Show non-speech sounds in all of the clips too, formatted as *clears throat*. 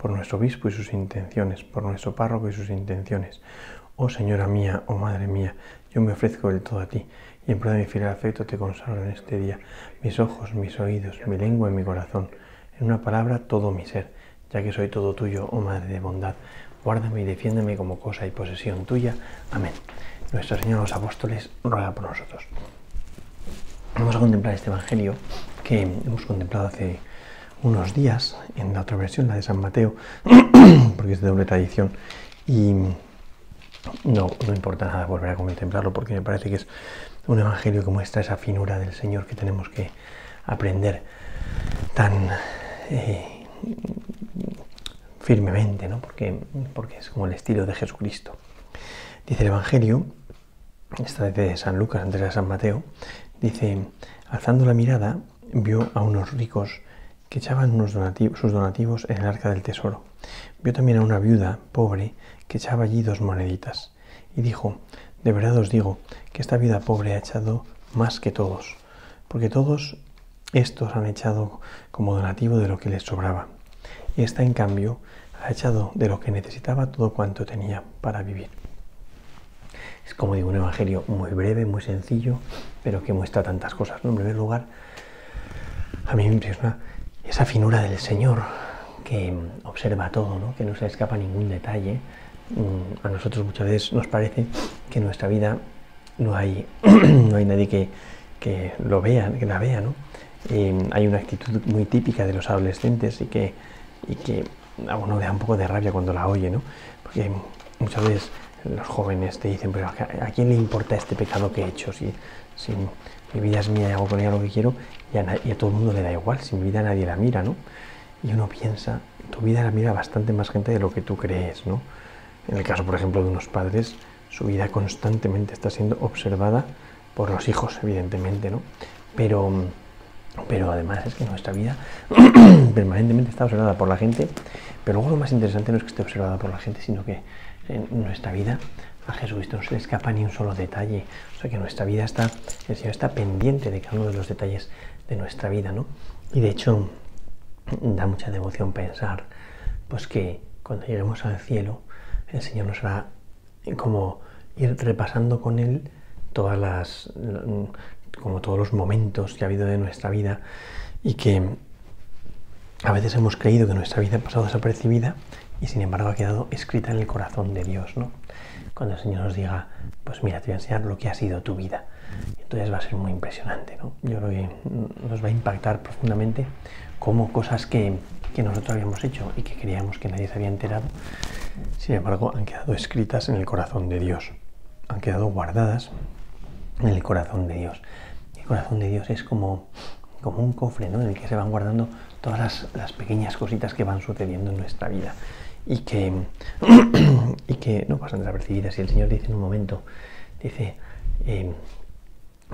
por nuestro obispo y sus intenciones, por nuestro párroco y sus intenciones. Oh Señora mía, oh Madre mía, yo me ofrezco del todo a ti, y en prueba de mi fiel afecto te consagro en este día mis ojos, mis oídos, mi lengua y mi corazón, en una palabra todo mi ser, ya que soy todo tuyo, oh Madre de bondad. Guárdame y defiéndeme como cosa y posesión tuya. Amén. Nuestro Señor los apóstoles ruega por nosotros. Vamos a contemplar este Evangelio que hemos contemplado hace unos días en la otra versión, la de San Mateo, *clears throat* porque es de doble tradición y no, no importa nada volver a contemplarlo porque me parece que es un evangelio que muestra esa finura del Señor que tenemos que aprender tan eh, firmemente, ¿no? porque, porque es como el estilo de Jesucristo. Dice el Evangelio, esta de San Lucas antes de San Mateo, dice, alzando la mirada, vio a unos ricos que echaban unos donativos, sus donativos en el arca del tesoro. Vio también a una viuda pobre que echaba allí dos moneditas. Y dijo, de verdad os digo que esta viuda pobre ha echado más que todos, porque todos estos han echado como donativo de lo que les sobraba. Y esta, en cambio, ha echado de lo que necesitaba todo cuanto tenía para vivir. Es como digo, un evangelio muy breve, muy sencillo, pero que muestra tantas cosas. En primer lugar, a mí me impresiona esa finura del Señor que observa todo, ¿no? que no se escapa ningún detalle. Mm, a nosotros muchas veces nos parece que en nuestra vida no hay, *clears throat* no hay nadie que, que, lo vea, que la vea. ¿no? Eh, hay una actitud muy típica de los adolescentes y que, y que a uno le da un poco de rabia cuando la oye, ¿no? porque muchas veces los jóvenes te dicen, pero ¿a quién le importa este pecado que he hecho? Si, si mi vida es mía y hago con ella lo que quiero y a, todo el mundo le da igual, si mi vida nadie la mira, ¿no? Y uno piensa, tu vida la mira bastante más gente de lo que tú crees, ¿no? En el caso, por ejemplo, de unos padres, su vida constantemente está siendo observada por los hijos, evidentemente, ¿no? Pero, pero además es que nuestra vida *clears throat* permanentemente está observada por la gente, pero luego lo más interesante no es que esté observada por la gente, sino que en nuestra vida a Jesucristo no se le escapa ni un solo detalle. O sea que nuestra vida está, el Señor está pendiente de cada uno de los detalles de nuestra vida, ¿no? Y de hecho da mucha devoción pensar, pues que cuando lleguemos al cielo, el Señor nos hará como ir repasando con Él todas las, como todos los momentos que ha habido de nuestra vida y que a veces hemos creído que nuestra vida ha pasado desapercibida y sin embargo ha quedado escrita en el corazón de Dios, ¿no? Cuando el Señor nos diga, pues mira, te voy a enseñar lo que ha sido tu vida. Entonces va a ser muy impresionante, ¿no? Yo creo que nos va a impactar profundamente cómo cosas que, que nosotros habíamos hecho y que creíamos que nadie se había enterado, sin embargo, han quedado escritas en el corazón de Dios, han quedado guardadas en el corazón de Dios. El corazón de Dios es como, como un cofre ¿no? en el que se van guardando todas las, las pequeñas cositas que van sucediendo en nuestra vida y que, *clears throat* y que no pasan desapercibidas. Y el Señor dice en un momento, dice, eh,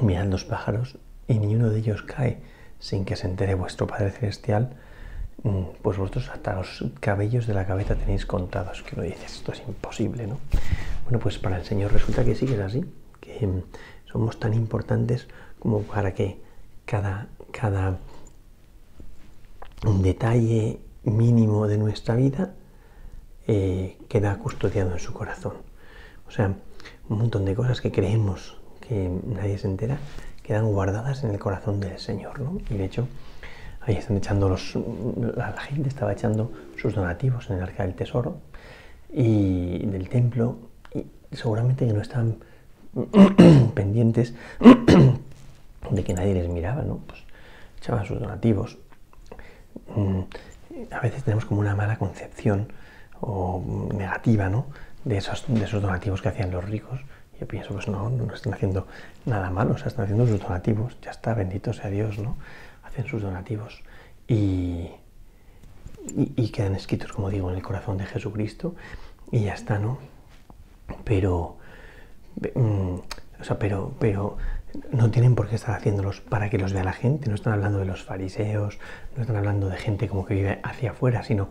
mirad los pájaros y ni uno de ellos cae sin que se entere vuestro Padre Celestial, mm, pues vosotros hasta los cabellos de la cabeza tenéis contados. Que uno dice, esto es imposible, ¿no? Bueno, pues para el Señor resulta que sí que es así, que mm, somos tan importantes como para que cada, cada detalle mínimo de nuestra vida eh, queda custodiado en su corazón. O sea, un montón de cosas que creemos que nadie se entera quedan guardadas en el corazón del Señor. ¿no? Y de hecho, ahí están echando los. La, gente estaba echando sus donativos en el arca del tesoro y del templo, y seguramente que no están *clears throat* pendientes *clears throat* de que nadie les miraba, ¿no? Pues echaban sus donativos. Mm, a veces tenemos como una mala concepción o negativa ¿no? de, esos, de esos donativos que hacían los ricos. Yo pienso, pues no, no están haciendo nada malo, o sea, están haciendo sus donativos, ya está, bendito sea Dios, ¿no? Hacen sus donativos y, y, quedan escritos, como digo, en el corazón de Jesucristo y ya está, ¿no? pero, mm, o sea, pero, pero no tienen por qué estar haciéndolos para que los vea la gente, no están hablando de los fariseos, no están hablando de gente como que vive hacia afuera, sino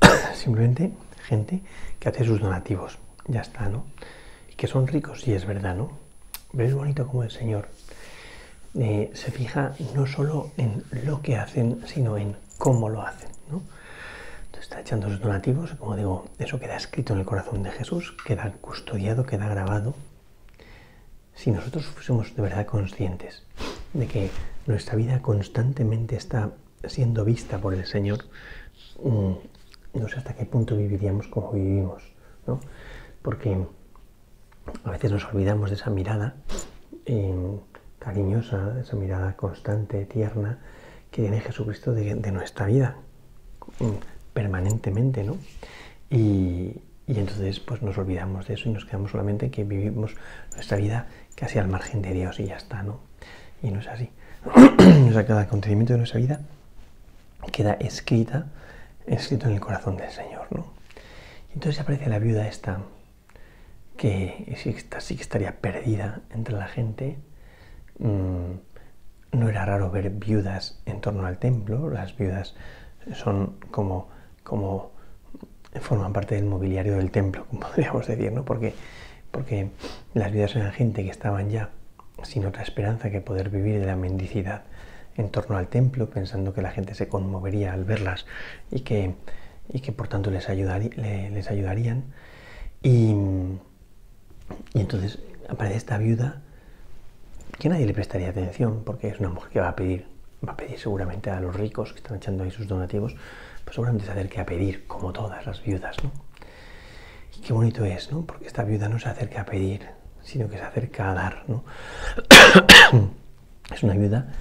*coughs* simplemente gente que hace sus donativos, ya está, ¿no? Que son ricos, sí es verdad, ¿no? Pero es bonito como el Señor eh, se fija no solo en lo que hacen, sino en cómo lo hacen, ¿no? Entonces está echando sus donativos, como digo, eso queda escrito en el corazón de Jesús, queda custodiado, queda grabado si nosotros fuésemos de verdad conscientes de que nuestra vida constantemente está siendo vista por el Señor, mm, no sé hasta qué punto viviríamos como vivimos, ¿no? Porque a veces nos olvidamos de esa mirada eh, cariñosa, esa mirada constante, tierna, que tiene Jesucristo de, nuestra vida, mm, permanentemente, ¿no? Y, y entonces pues nos olvidamos de eso y nos quedamos solamente que vivimos nuestra vida casi al margen de Dios y ya está, ¿no? Y no es así. *clears throat* o sea, cada acontecimiento de nuestra vida queda escrita, escrito en el corazón del Señor, ¿no? Y entonces aparece la viuda esta, que sí, sí que estaría perdida entre la gente. Mm, no era raro ver viudas en torno al templo, las viudas son como, como forman parte del mobiliario del templo, *laughs* podríamos decir, ¿no? Porque, porque las vidas eran gente que estaban ya sin otra esperanza que poder vivir de la mendicidad en torno al templo, pensando que la gente se conmovería al verlas y que, y que por tanto les, les ayudarían. Y, y entonces aparece esta viuda que nadie le prestaría atención, porque es una mujer que va a pedir, va a pedir seguramente a los ricos que están echando ahí sus donativos, pues seguramente se acerque a pedir, como todas las viudas, ¿no? Y qué bonito es, ¿no? Porque esta viuda no se acerca a pedir, sino que se acerca a dar, ¿no? *coughs* es una viuda,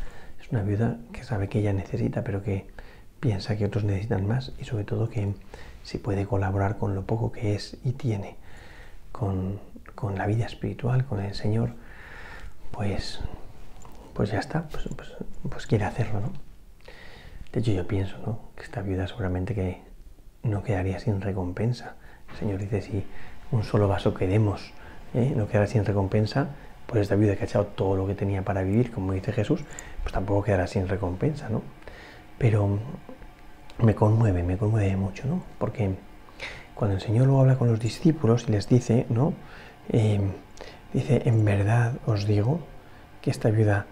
es una viuda que sabe que ella necesita, pero que piensa que otros necesitan más y sobre todo que si puede colaborar con lo poco que es y tiene, con, con la vida espiritual, con el Señor, pues, pues ya está, pues, pues, pues quiere hacerlo, ¿no? De hecho, yo pienso ¿no? que esta viuda seguramente que no quedaría sin recompensa. El Señor dice, si un solo vaso que demos ¿eh? no quedará sin recompensa, pues esta viuda que ha echado todo lo que tenía para vivir, como dice Jesús, pues tampoco quedará sin recompensa, ¿no? Pero me conmueve, me conmueve mucho, ¿no? Porque cuando el Señor luego habla con los discípulos y les dice, ¿no? Eh, dice, en verdad os digo que esta viuda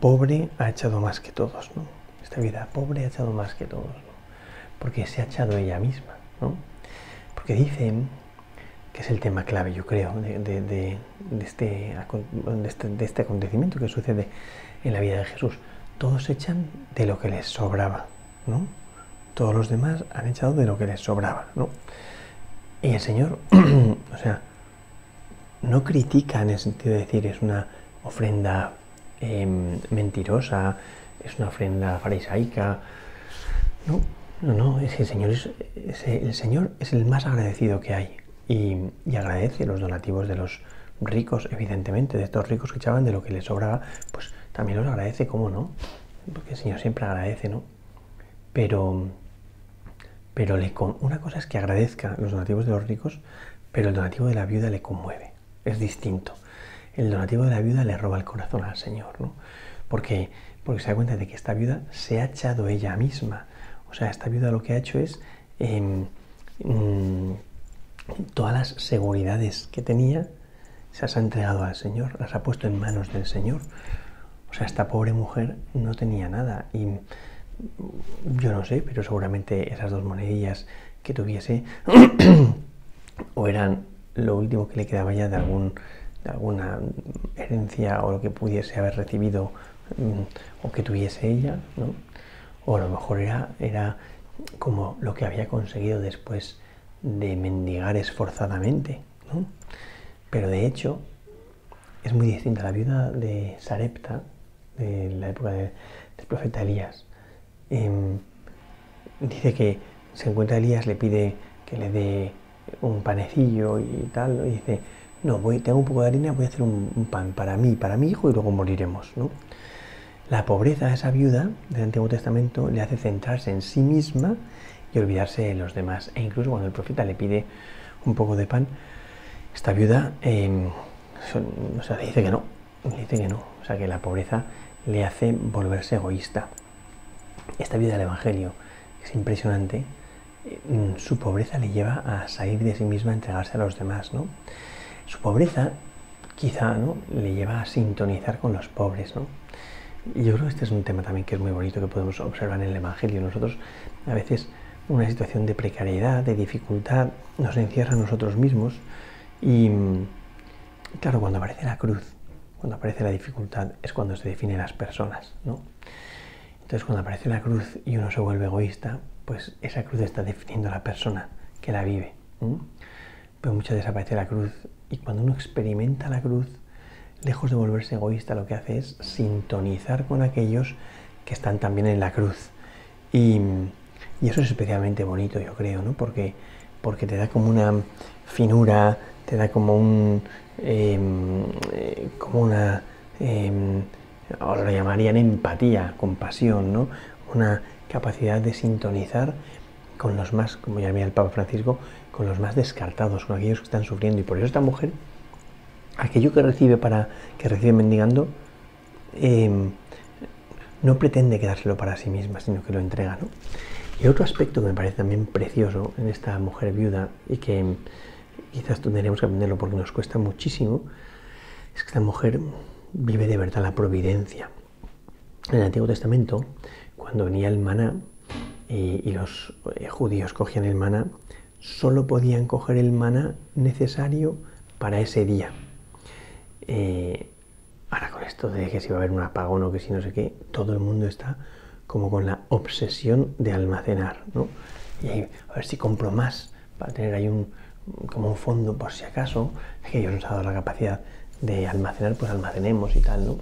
pobre ha echado más que todos, ¿no? esta vida pobre ha echado más que todos, porque se ha echado ella misma, ¿no? Porque dicen que es el tema clave, yo creo, de, este, este, de, este, acontecimiento que sucede en la vida de Jesús. Todos echan de lo que les sobraba, ¿no? Todos los demás han echado de lo que les sobraba, ¿no? Y el Señor, *clears throat* o sea, no critica en el sentido de decir es una ofrenda em, mentirosa, es una ofrenda farisaica. No, no, no, es que el Señor es, el Señor es el más agradecido que hay y, agradece los donativos de los ricos, evidentemente, de estos ricos que echaban de lo que les sobraba, pues también los agradece, ¿cómo no? Porque el Señor siempre agradece, ¿no? Pero, pero le, una cosa es que agradezca los donativos de los ricos, pero el donativo de la viuda le conmueve, es distinto. El donativo de la viuda le roba el corazón al Señor, ¿no? Porque porque se da cuenta de que esta viuda se ha echado ella misma. O sea, esta viuda lo que ha hecho es em, mm, todas las seguridades que tenía, se las ha entregado al Señor, las ha puesto en manos del Señor. O sea, esta pobre mujer no tenía nada y yo no sé, pero seguramente esas dos monedillas que tuviese *clears throat* o eran lo último que le quedaba ya de, algún, de alguna herencia o lo que pudiese haber recibido o que tuviese ella, ¿no? O a lo mejor era, era como lo que había conseguido después de mendigar esforzadamente. ¿no? Pero de hecho es muy distinta. La viuda de Sarepta, de la época del profeta Elías, em, dice que se encuentra Elías, le pide que le dé un panecillo y tal, y dice, no, tengo un poco de harina, voy a hacer un, un pan para mí, para mi hijo y luego moriremos. ¿no? La pobreza a esa viuda del Antiguo Testamento le hace centrarse en sí misma y olvidarse de los demás. E incluso cuando el profeta le pide un poco de pan, esta viuda em, le dice que no, le dice que no, o sea, que la pobreza le hace volverse egoísta. Esta viuda del Evangelio es impresionante, em, su pobreza le lleva a salir de sí misma, a entregarse a los demás, ¿no? Su pobreza quizá ¿no? le lleva a sintonizar con los pobres, ¿no? Yo creo que este es un tema también que es muy bonito que podemos observar en el Evangelio. Nosotros a veces una situación de precariedad, de dificultad, nos encierra a nosotros mismos y claro, cuando aparece la cruz, cuando aparece la dificultad, es cuando se definen las personas, ¿no? Entonces cuando aparece la cruz y uno se vuelve egoísta, pues esa cruz está definiendo a la persona que la vive. Pero muchas veces aparece la cruz y cuando uno experimenta la cruz, lejos de volverse egoísta, lo que hace es sintonizar con aquellos que están también en la cruz. Y, eso es especialmente bonito, yo creo, ¿no? Porque, porque te da como una finura, te da como un. Em, eh, como una. Eh, ahora lo llamarían empatía, compasión, ¿no? Una capacidad de sintonizar con los más, como llamaba el Papa Francisco, con los más descartados, con aquellos que están sufriendo. Y por eso esta mujer aquello que recibe para que recibe mendigando em, no pretende quedárselo para sí misma, sino que lo entrega. Y otro aspecto que me parece también precioso en esta mujer viuda y que quizás tendríamos que aprenderlo porque nos cuesta muchísimo, es que esta mujer vive de verdad la providencia. En el Antiguo Testamento, cuando venía el maná y, los eh, judíos cogían el maná, solo podían coger el maná necesario para ese día. Eh, ahora con esto de que si va a haber un apagón o que si no sé qué, todo el mundo está como con la obsesión de almacenar, ¿no? Y a ver si compro más para tener ahí un, como un fondo por si acaso, que Dios nos ha dado la capacidad de almacenar, pues almacenemos y tal, ¿no?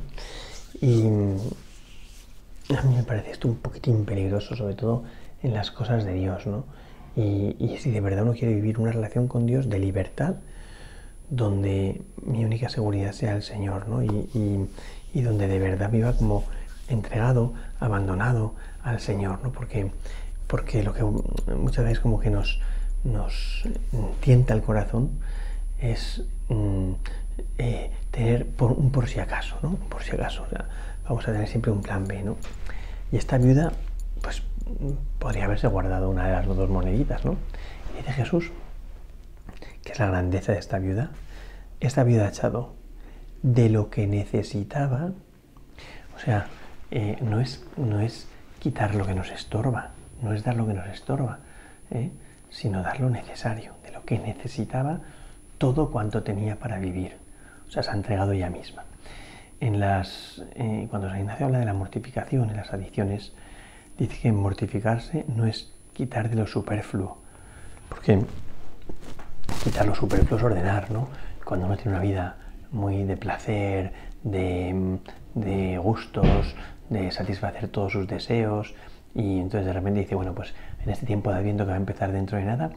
Y a mí me parece esto un poquitín peligroso, sobre todo en las cosas de Dios, ¿no? Y, y si de verdad uno quiere vivir una relación con Dios de libertad, donde mi única seguridad sea el Señor, ¿no? Y, donde de verdad viva como entregado, abandonado al Señor, ¿no? Porque, porque lo que muchas veces como que nos, nos tienta el corazón es mm, eh, tener por, un por si acaso, ¿no? Por si acaso, vamos a tener siempre un plan B, ¿no? Y esta viuda, pues podría haberse guardado una de las dos moneditas, ¿no? Y dice Jesús, que es la grandeza de esta viuda, esta viuda ha echado de lo que necesitaba, o sea, eh, no, es, no es quitar lo que nos estorba, no es dar lo que nos estorba, ¿eh? sino dar lo necesario, de lo que necesitaba todo cuanto tenía para vivir. O sea, se ha entregado ella misma. En las, eh, cuando San Ignacio habla de la mortificación en las adicciones, dice que mortificarse no es quitar de lo superfluo, porque quitar lo superfluo es ordenar, ¿no? Cuando uno tiene una vida muy de placer, de, gustos, de satisfacer todos sus deseos, y entonces de repente dice, bueno, pues en este tiempo de Adviento que va a empezar dentro de nada,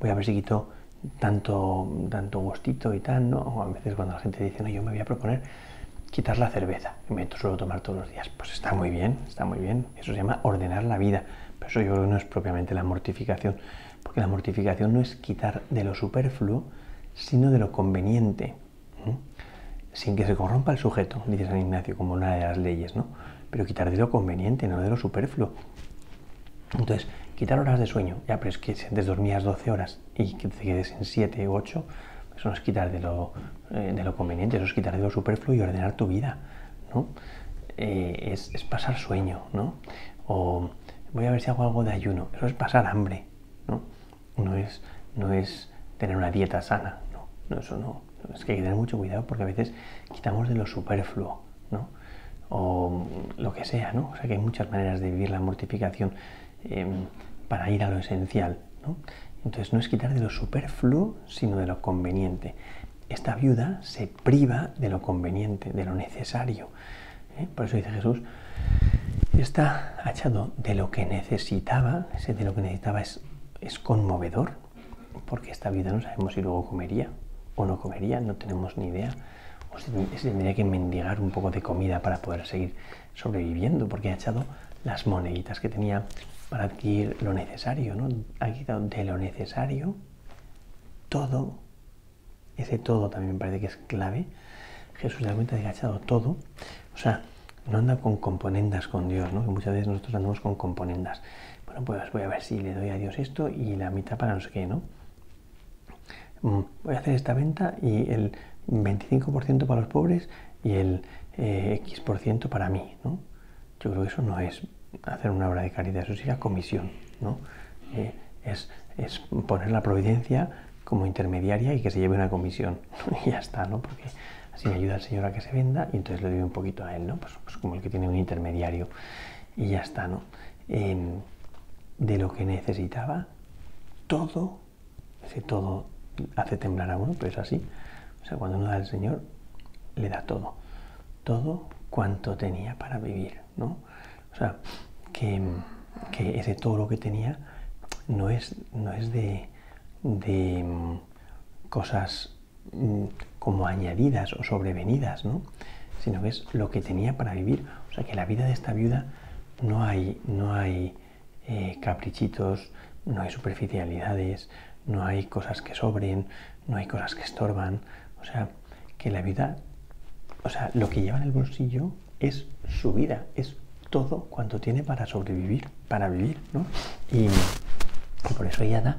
voy a ver si quito tanto, tanto gustito y tal, ¿no? O a veces cuando la gente dice, no, yo me voy a proponer quitar la cerveza, que me suelo tomar todos los días, pues está muy bien, está muy bien, eso se llama ordenar la vida, pero eso yo creo que no es propiamente la mortificación, porque la mortificación no es quitar de lo superfluo, sino de lo conveniente, sin que se corrompa el sujeto, dice San Ignacio, como una de las leyes, ¿no? Pero quitar de lo conveniente, no de lo superfluo. Entonces, quitar horas de sueño, ya, pero es que si antes dormías 12 horas y que te quedes en 7 u 8, eso no es quitar de lo, eh, de lo conveniente, eso es quitar de lo superfluo y ordenar tu vida, ¿no? Eh, es, es, pasar sueño, ¿no? O voy a ver si hago algo de ayuno, eso es pasar hambre, no es, no es tener una dieta sana, no, no eso no. Es que hay que tener mucho cuidado porque a veces quitamos de lo superfluo, ¿no? O lo que sea, ¿no? O sea que hay muchas maneras de vivir la mortificación em, para ir a lo esencial, ¿no? Entonces no es quitar de lo superfluo, sino de lo conveniente. Esta viuda se priva de lo conveniente, de lo necesario. ¿eh? Por eso dice Jesús, está echado de lo que necesitaba, de lo que necesitaba es es conmovedor, porque esta vida no sabemos si luego comería o no comería, no tenemos ni idea. O si, tendría que mendigar un poco de comida para poder seguir sobreviviendo, porque ha echado las moneditas que tenía para adquirir lo necesario, ¿no? Ha quitado de lo necesario todo ese todo también me parece que es clave. Jesús realmente ha echado todo. O sea, no anda con componendas con Dios, ¿no? Que muchas veces nosotros andamos con componendas. Bueno, pues voy a ver si le doy a Dios esto y la mitad para no sé qué, ¿no? Mm, voy a hacer esta venta y el 25% para los pobres y el eh, X% para mí, ¿no? Yo creo que eso no es hacer una obra de caridad, eso sería comisión, ¿no? Eh, es, es, poner la providencia como intermediaria y que se lleve una comisión, *laughs* y ya está, ¿no? Porque así ayuda el Señor a que se venda y entonces le doy un poquito a él, ¿no? Pues, pues como el que tiene un intermediario y ya está, ¿no? De lo que necesitaba, todo, ese todo hace temblar a uno, pero es así. O sea, cuando uno da al Señor, le da todo, todo cuanto tenía para vivir, ¿no? O sea, que, que ese todo lo que tenía no es, no es de, de mm, cosas mm, como añadidas o sobrevenidas, ¿no? sino que es lo que tenía para vivir. O sea que la vida de esta viuda no hay, no hay eh, caprichitos, no hay superficialidades, no hay cosas que sobren, no hay cosas que estorban. O sea, que la vida, o sea, lo que lleva en el bolsillo es su vida, es todo cuanto tiene para sobrevivir, para vivir, ¿no? Y, por eso ella da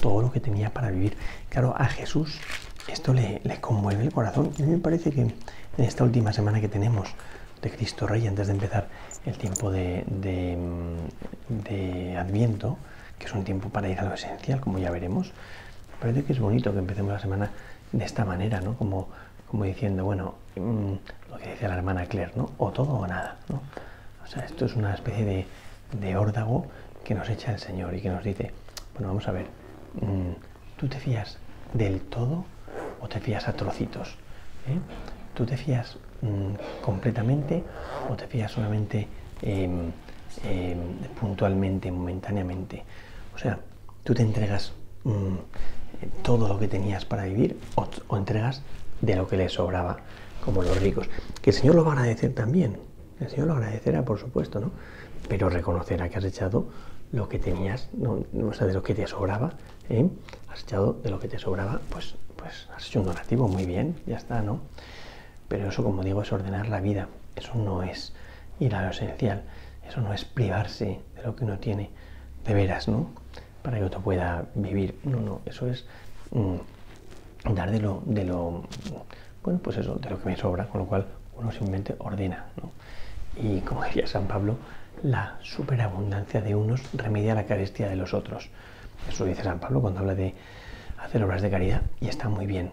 todo lo que tenía para vivir. Claro, a Jesús esto le, conmueve el corazón. Y me parece que en esta última semana que tenemos de Cristo Rey, antes de empezar el tiempo de, Adviento, que es un tiempo para ir a lo esencial, como ya veremos, me parece que es bonito que empecemos la semana de esta manera, ¿no? Como, diciendo, bueno, mm, lo que decía la hermana Claire, ¿no? O todo o nada, ¿no? O sea, esto es una especie de, de órdago que nos echa el Señor y que nos dice, bueno, vamos a ver, mm, ¿tú te fías del todo o te fías a trocitos? ¿eh? ¿Tú te fías mm, completamente o te fías solamente em, em, puntualmente, momentáneamente? O sea, ¿tú te entregas mm, todo lo que tenías para vivir o, entregas de lo que le sobraba, como los ricos? Que el Señor lo va a agradecer también. El Señor lo agradecerá, por supuesto, ¿no? Pero reconocerá que has echado lo que tenías, no, o sea, de lo que te sobraba, ¿eh? has echado de lo que te sobraba, pues, pues has hecho un donativo muy bien, ya está, ¿no? Pero eso, como digo, es ordenar la vida, eso no es ir a lo esencial, eso no es privarse de lo que uno tiene de veras, ¿no? Para que otro pueda vivir, no, no, eso es mm, dar de lo, de lo, bueno, pues eso, de lo que me sobra, con lo cual uno simplemente ordena, ¿no? Y como decía San Pablo, la superabundancia de unos remedia la carestía de los otros. Eso dice San Pablo cuando habla de hacer obras de caridad y está muy bien.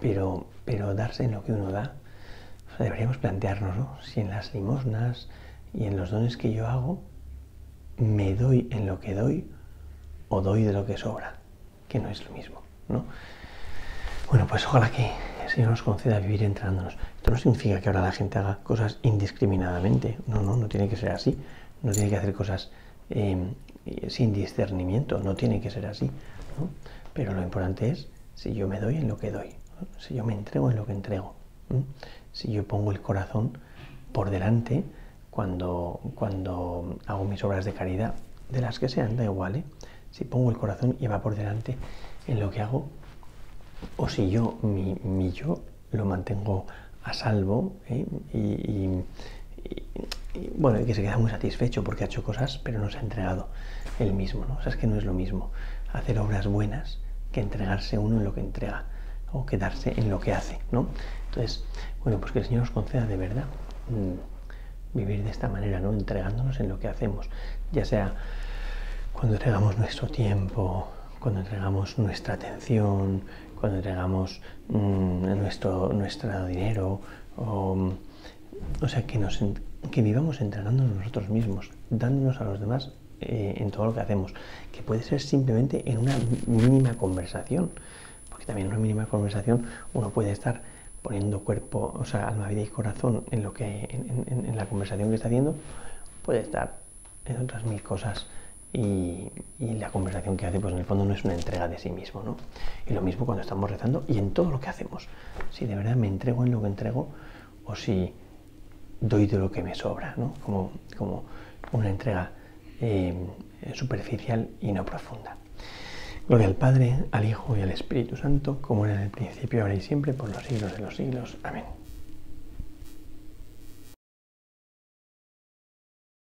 Pero, pero darse en lo que uno da, deberíamos plantearnos ¿no? si en las limosnas y en los dones que yo hago me doy en lo que doy o doy de lo que sobra, que no es lo mismo. ¿no? Bueno, pues ojalá que el Señor nos conceda vivir entrenándonos. Esto no significa que ahora la gente haga cosas indiscriminadamente. No, no, no tiene que ser así. No tiene que hacer cosas em, sin discernimiento. No tiene que ser así. Pero lo importante es si yo me doy en lo que doy. Si yo me entrego en lo que entrego. Si yo pongo el corazón por delante cuando, cuando hago mis obras de caridad, de las que sean, da igual. ¿eh? Si pongo el corazón y va por delante en lo que hago, o si yo, mi, yo, lo mantengo a salvo ¿eh? y, bueno, que se queda muy satisfecho porque ha hecho cosas, pero no se ha entregado él mismo, ¿no? O sea, es que no es lo mismo hacer obras buenas que entregarse uno en lo que entrega o quedarse en lo que hace, ¿no? Entonces, bueno, pues que el Señor nos conceda de verdad mm, vivir de esta manera, ¿no? Entregándonos en lo que hacemos, ya sea cuando entregamos nuestro tiempo, cuando entregamos nuestra atención, cuando entregamos mm, nuestro, nuestro dinero, o, o sea, que, nos, que vivamos entregándonos nosotros mismos, dándonos a los demás eh, en todo lo que hacemos, que puede ser simplemente en una mínima conversación, porque también en una mínima conversación uno puede estar poniendo cuerpo, o sea, alma, vida y corazón en, lo que, en, en la conversación que está haciendo, puede estar en otras mil cosas y, la conversación que hace, pues en el fondo no es una entrega de sí mismo, ¿no? Y lo mismo cuando estamos rezando y en todo lo que hacemos. Si de verdad me entrego en lo que entrego o si doy de lo que me sobra, ¿no? Como, como una entrega eh, superficial y no profunda. Gloria al Padre, al Hijo y al Espíritu Santo, como era en el principio, ahora y siempre, por los siglos de los siglos. Amén.